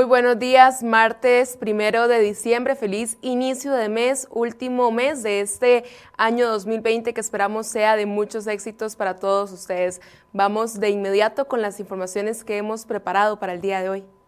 Muy buenos días, martes primero de diciembre, feliz inicio de mes, último mes de este año 2020 que esperamos sea de muchos éxitos para todos ustedes. Vamos de inmediato con las informaciones que hemos preparado para el día de hoy.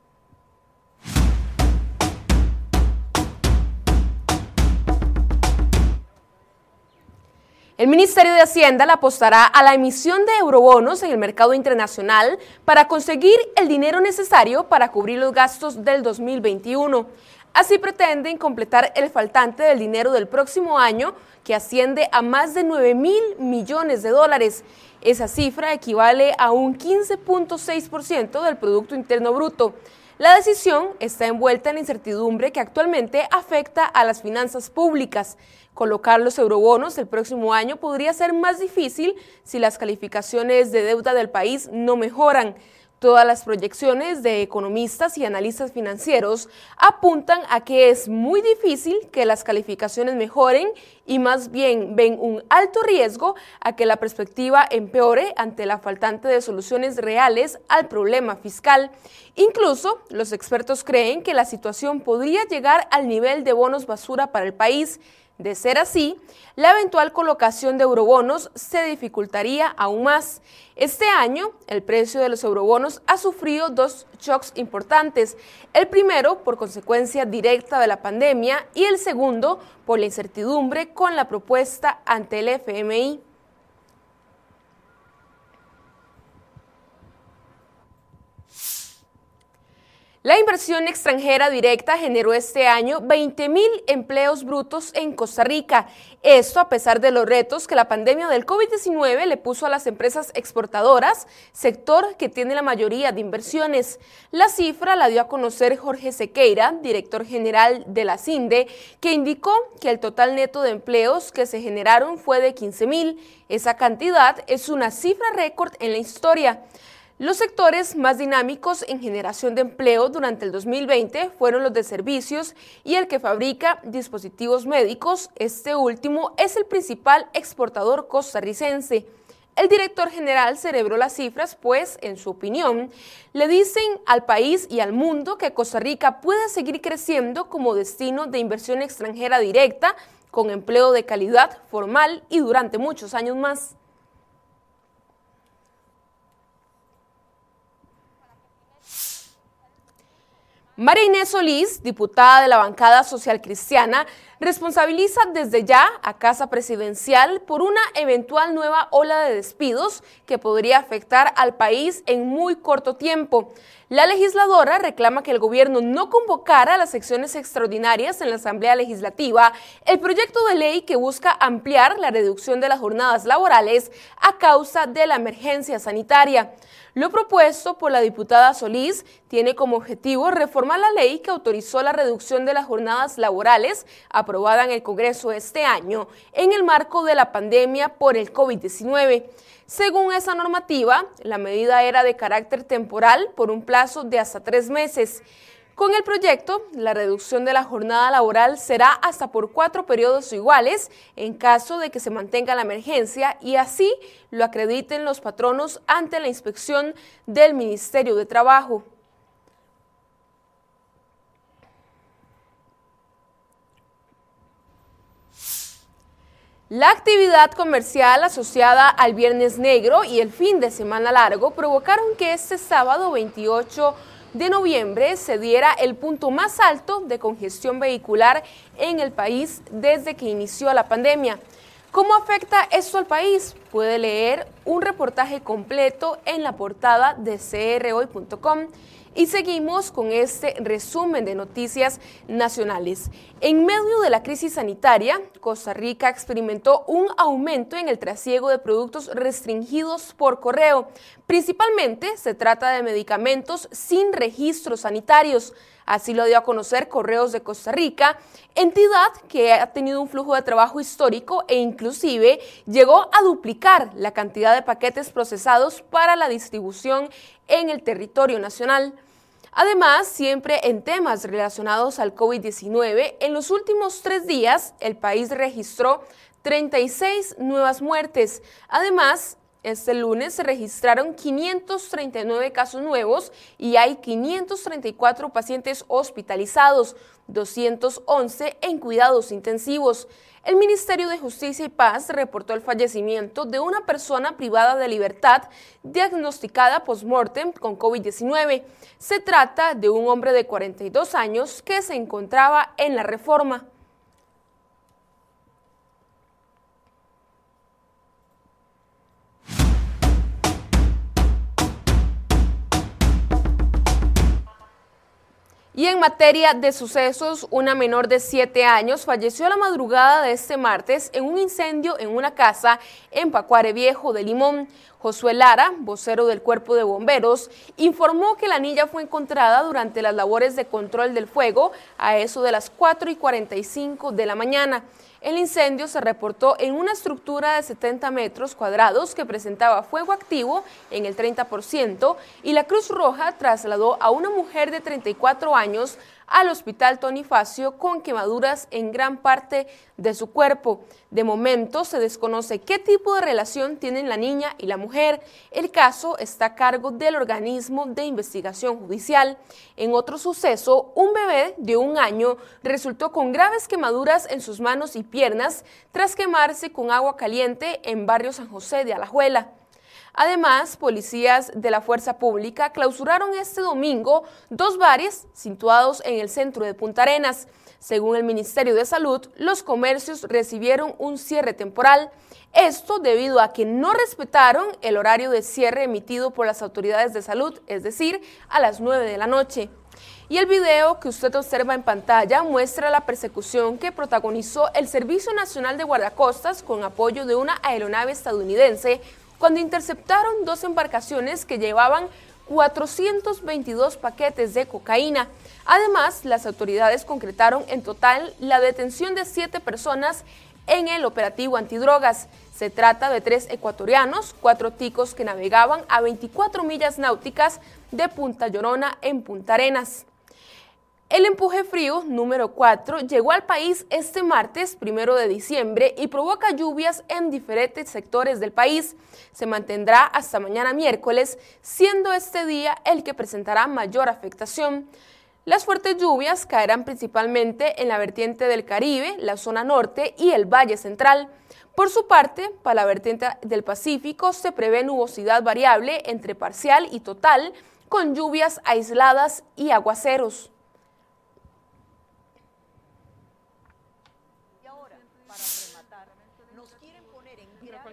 El Ministerio de Hacienda le apostará a la emisión de eurobonos en el mercado internacional para conseguir el dinero necesario para cubrir los gastos del 2021. Así pretenden completar el faltante del dinero del próximo año, que asciende a más de 9 mil millones de dólares. Esa cifra equivale a un 15.6% del Producto Interno Bruto. La decisión está envuelta en incertidumbre que actualmente afecta a las finanzas públicas. Colocar los eurobonos el próximo año podría ser más difícil si las calificaciones de deuda del país no mejoran. Todas las proyecciones de economistas y analistas financieros apuntan a que es muy difícil que las calificaciones mejoren y más bien ven un alto riesgo a que la perspectiva empeore ante la faltante de soluciones reales al problema fiscal. Incluso los expertos creen que la situación podría llegar al nivel de bonos basura para el país de ser así, la eventual colocación de eurobonos se dificultaría aún más. Este año, el precio de los eurobonos ha sufrido dos shocks importantes. El primero por consecuencia directa de la pandemia y el segundo por la incertidumbre con la propuesta ante el FMI. La inversión extranjera directa generó este año 20 mil empleos brutos en Costa Rica. Esto a pesar de los retos que la pandemia del COVID-19 le puso a las empresas exportadoras, sector que tiene la mayoría de inversiones. La cifra la dio a conocer Jorge Sequeira, director general de la CINDE, que indicó que el total neto de empleos que se generaron fue de 15 mil. Esa cantidad es una cifra récord en la historia. Los sectores más dinámicos en generación de empleo durante el 2020 fueron los de servicios y el que fabrica dispositivos médicos. Este último es el principal exportador costarricense. El director general celebró las cifras, pues, en su opinión, le dicen al país y al mundo que Costa Rica puede seguir creciendo como destino de inversión extranjera directa, con empleo de calidad formal y durante muchos años más. María Inés Solís, diputada de la bancada social cristiana, responsabiliza desde ya a Casa Presidencial por una eventual nueva ola de despidos que podría afectar al país en muy corto tiempo. La legisladora reclama que el gobierno no convocara a las secciones extraordinarias en la Asamblea Legislativa el proyecto de ley que busca ampliar la reducción de las jornadas laborales a causa de la emergencia sanitaria. Lo propuesto por la diputada Solís tiene como objetivo reformar la ley que autorizó la reducción de las jornadas laborales aprobada en el Congreso este año en el marco de la pandemia por el COVID-19. Según esa normativa, la medida era de carácter temporal por un plazo de hasta tres meses. Con el proyecto, la reducción de la jornada laboral será hasta por cuatro periodos iguales en caso de que se mantenga la emergencia y así lo acrediten los patronos ante la inspección del Ministerio de Trabajo. La actividad comercial asociada al Viernes Negro y el fin de semana largo provocaron que este sábado 28 de noviembre se diera el punto más alto de congestión vehicular en el país desde que inició la pandemia. ¿Cómo afecta esto al país? Puede leer un reportaje completo en la portada de crhoy.com. Y seguimos con este resumen de noticias nacionales. En medio de la crisis sanitaria, Costa Rica experimentó un aumento en el trasiego de productos restringidos por correo. Principalmente se trata de medicamentos sin registros sanitarios. Así lo dio a conocer Correos de Costa Rica, entidad que ha tenido un flujo de trabajo histórico e inclusive llegó a duplicar la cantidad de paquetes procesados para la distribución en el territorio nacional. Además, siempre en temas relacionados al COVID-19, en los últimos tres días el país registró 36 nuevas muertes. Además, este lunes se registraron 539 casos nuevos y hay 534 pacientes hospitalizados, 211 en cuidados intensivos. El Ministerio de Justicia y Paz reportó el fallecimiento de una persona privada de libertad diagnosticada post-mortem con COVID-19. Se trata de un hombre de 42 años que se encontraba en la reforma. Y en materia de sucesos, una menor de 7 años falleció la madrugada de este martes en un incendio en una casa en Pacuare Viejo de Limón. Josué Lara, vocero del Cuerpo de Bomberos, informó que la niña fue encontrada durante las labores de control del fuego a eso de las 4 y 45 de la mañana. El incendio se reportó en una estructura de 70 metros cuadrados que presentaba fuego activo en el 30% y la Cruz Roja trasladó a una mujer de 34 años al hospital Tonifacio con quemaduras en gran parte de su cuerpo. De momento se desconoce qué tipo de relación tienen la niña y la mujer. El caso está a cargo del organismo de investigación judicial. En otro suceso, un bebé de un año resultó con graves quemaduras en sus manos y piernas tras quemarse con agua caliente en barrio San José de Alajuela. Además, policías de la Fuerza Pública clausuraron este domingo dos bares situados en el centro de Punta Arenas. Según el Ministerio de Salud, los comercios recibieron un cierre temporal. Esto debido a que no respetaron el horario de cierre emitido por las autoridades de salud, es decir, a las 9 de la noche. Y el video que usted observa en pantalla muestra la persecución que protagonizó el Servicio Nacional de Guardacostas con apoyo de una aeronave estadounidense cuando interceptaron dos embarcaciones que llevaban 422 paquetes de cocaína. Además, las autoridades concretaron en total la detención de siete personas en el operativo antidrogas. Se trata de tres ecuatorianos, cuatro ticos que navegaban a 24 millas náuticas de Punta Llorona en Punta Arenas. El empuje frío número 4 llegó al país este martes, primero de diciembre, y provoca lluvias en diferentes sectores del país. Se mantendrá hasta mañana miércoles, siendo este día el que presentará mayor afectación. Las fuertes lluvias caerán principalmente en la vertiente del Caribe, la zona norte y el Valle Central. Por su parte, para la vertiente del Pacífico se prevé nubosidad variable entre parcial y total, con lluvias aisladas y aguaceros.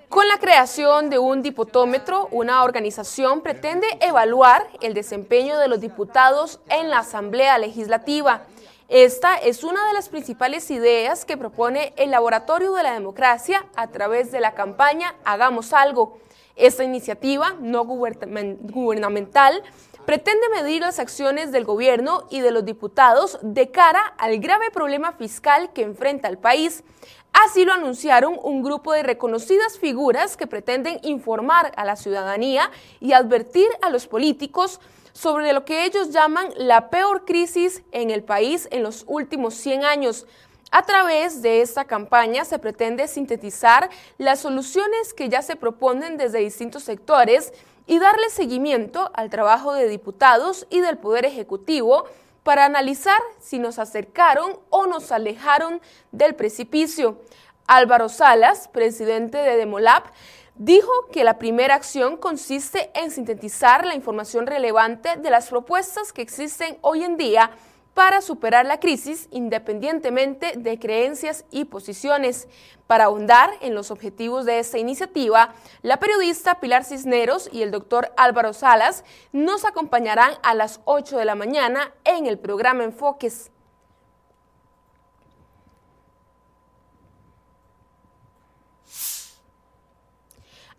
Con la creación de un diputómetro, una organización pretende evaluar el desempeño de los diputados en la Asamblea Legislativa. Esta es una de las principales ideas que propone el Laboratorio de la Democracia a través de la campaña Hagamos algo. Esta iniciativa no gubernamental pretende medir las acciones del gobierno y de los diputados de cara al grave problema fiscal que enfrenta el país. Así lo anunciaron un grupo de reconocidas figuras que pretenden informar a la ciudadanía y advertir a los políticos sobre lo que ellos llaman la peor crisis en el país en los últimos 100 años. A través de esta campaña se pretende sintetizar las soluciones que ya se proponen desde distintos sectores y darle seguimiento al trabajo de diputados y del Poder Ejecutivo para analizar si nos acercaron o nos alejaron del precipicio. Álvaro Salas, presidente de Demolab, dijo que la primera acción consiste en sintetizar la información relevante de las propuestas que existen hoy en día para superar la crisis independientemente de creencias y posiciones. Para ahondar en los objetivos de esta iniciativa, la periodista Pilar Cisneros y el doctor Álvaro Salas nos acompañarán a las 8 de la mañana en el programa Enfoques.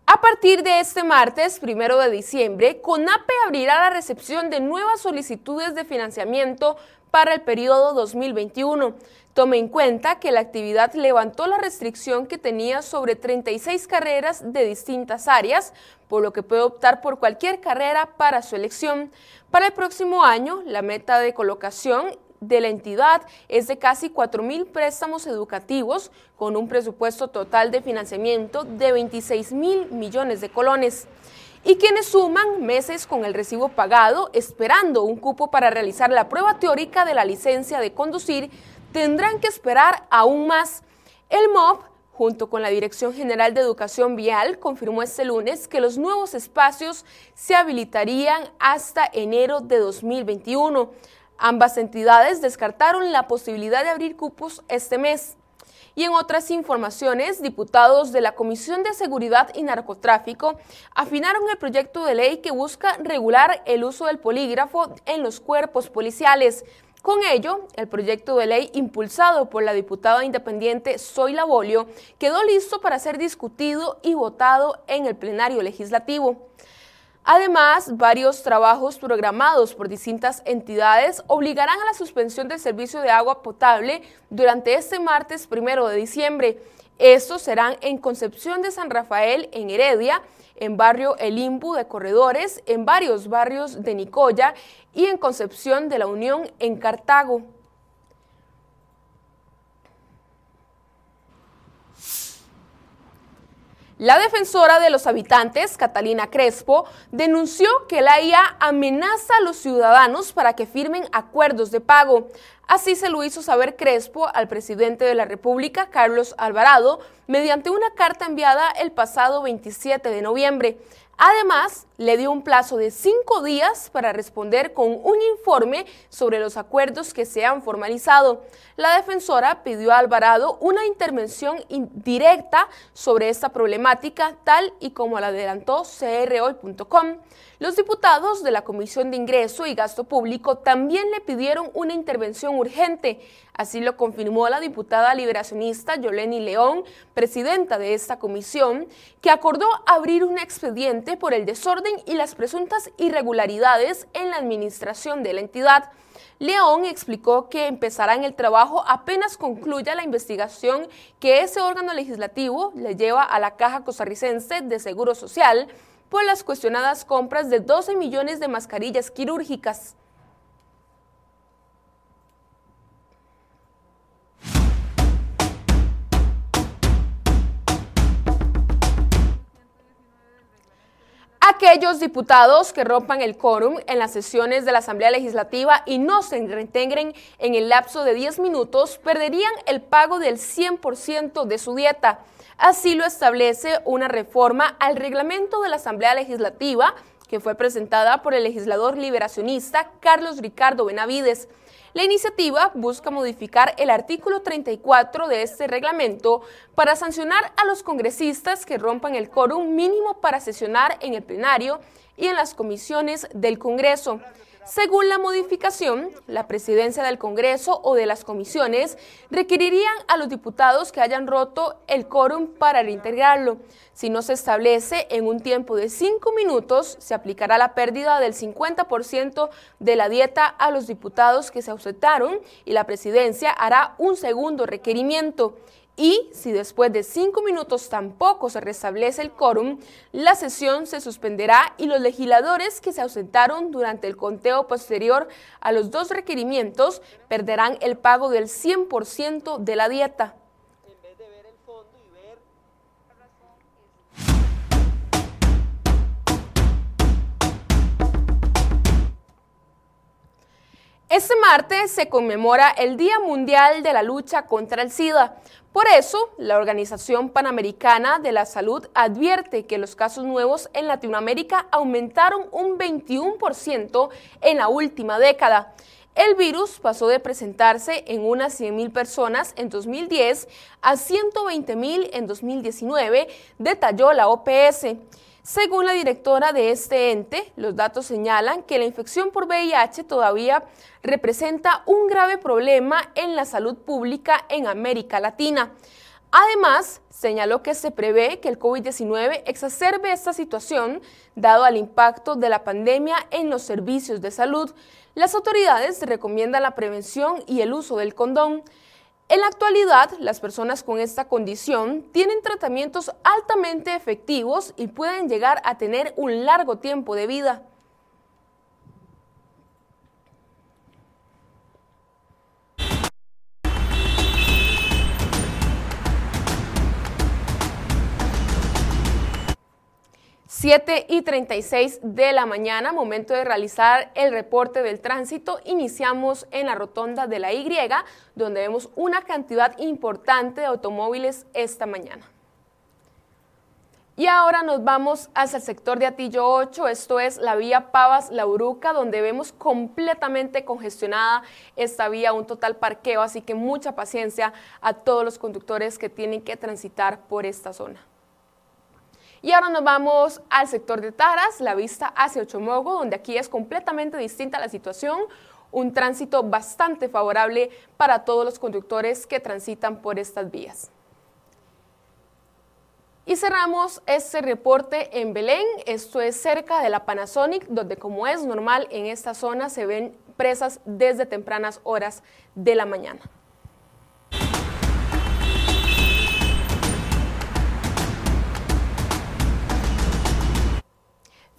A partir de este martes, primero de diciembre, CONAPE abrirá la recepción de nuevas solicitudes de financiamiento para el periodo 2021. Tome en cuenta que la actividad levantó la restricción que tenía sobre 36 carreras de distintas áreas, por lo que puede optar por cualquier carrera para su elección. Para el próximo año, la meta de colocación de la entidad es de casi 4 mil préstamos educativos con un presupuesto total de financiamiento de 26 mil millones de colones y quienes suman meses con el recibo pagado esperando un cupo para realizar la prueba teórica de la licencia de conducir tendrán que esperar aún más. El MOB, junto con la Dirección General de Educación Vial, confirmó este lunes que los nuevos espacios se habilitarían hasta enero de 2021. Ambas entidades descartaron la posibilidad de abrir cupos este mes. Y en otras informaciones, diputados de la Comisión de Seguridad y Narcotráfico afinaron el proyecto de ley que busca regular el uso del polígrafo en los cuerpos policiales. Con ello, el proyecto de ley impulsado por la diputada independiente Zoila Bolio quedó listo para ser discutido y votado en el plenario legislativo. Además, varios trabajos programados por distintas entidades obligarán a la suspensión del servicio de agua potable durante este martes primero de diciembre. Estos serán en Concepción de San Rafael, en Heredia, en barrio El Imbu de Corredores, en varios barrios de Nicoya y en Concepción de la Unión en Cartago. La defensora de los habitantes, Catalina Crespo, denunció que la IA amenaza a los ciudadanos para que firmen acuerdos de pago. Así se lo hizo saber Crespo al presidente de la República, Carlos Alvarado, mediante una carta enviada el pasado 27 de noviembre. Además, le dio un plazo de cinco días para responder con un informe sobre los acuerdos que se han formalizado. La defensora pidió a Alvarado una intervención directa sobre esta problemática, tal y como la adelantó crhoy.com. Los diputados de la Comisión de Ingreso y Gasto Público también le pidieron una intervención urgente. Así lo confirmó la diputada liberacionista Yoleni León, presidenta de esta comisión, que acordó abrir un expediente por el desorden y las presuntas irregularidades en la administración de la entidad. León explicó que empezarán el trabajo apenas concluya la investigación que ese órgano legislativo le lleva a la Caja Costarricense de Seguro Social por las cuestionadas compras de 12 millones de mascarillas quirúrgicas. Aquellos diputados que rompan el quórum en las sesiones de la Asamblea Legislativa y no se reintegren en el lapso de 10 minutos perderían el pago del 100% de su dieta. Así lo establece una reforma al reglamento de la Asamblea Legislativa que fue presentada por el legislador liberacionista Carlos Ricardo Benavides. La iniciativa busca modificar el artículo 34 de este reglamento para sancionar a los congresistas que rompan el quórum mínimo para sesionar en el plenario y en las comisiones del Congreso. Según la modificación, la presidencia del Congreso o de las comisiones requerirían a los diputados que hayan roto el quórum para reintegrarlo. Si no se establece en un tiempo de cinco minutos, se aplicará la pérdida del 50% de la dieta a los diputados que se ausentaron y la presidencia hará un segundo requerimiento y si después de cinco minutos tampoco se restablece el quórum, la sesión se suspenderá y los legisladores que se ausentaron durante el conteo posterior a los dos requerimientos perderán el pago del 100% de la dieta. Este martes se conmemora el Día Mundial de la Lucha contra el SIDA. Por eso, la Organización Panamericana de la Salud advierte que los casos nuevos en Latinoamérica aumentaron un 21% en la última década. El virus pasó de presentarse en unas 100.000 personas en 2010 a 120.000 en 2019, detalló la OPS. Según la directora de este ente, los datos señalan que la infección por VIH todavía representa un grave problema en la salud pública en América Latina. Además, señaló que se prevé que el COVID-19 exacerbe esta situación dado al impacto de la pandemia en los servicios de salud. Las autoridades recomiendan la prevención y el uso del condón. En la actualidad, las personas con esta condición tienen tratamientos altamente efectivos y pueden llegar a tener un largo tiempo de vida. 7 y 36 de la mañana, momento de realizar el reporte del tránsito. Iniciamos en la rotonda de la Y, donde vemos una cantidad importante de automóviles esta mañana. Y ahora nos vamos hacia el sector de Atillo 8, esto es la vía Pavas-La Uruca, donde vemos completamente congestionada esta vía, un total parqueo, así que mucha paciencia a todos los conductores que tienen que transitar por esta zona. Y ahora nos vamos al sector de Taras, la vista hacia Ochomogo, donde aquí es completamente distinta la situación, un tránsito bastante favorable para todos los conductores que transitan por estas vías. Y cerramos este reporte en Belén, esto es cerca de la Panasonic, donde como es normal en esta zona se ven presas desde tempranas horas de la mañana.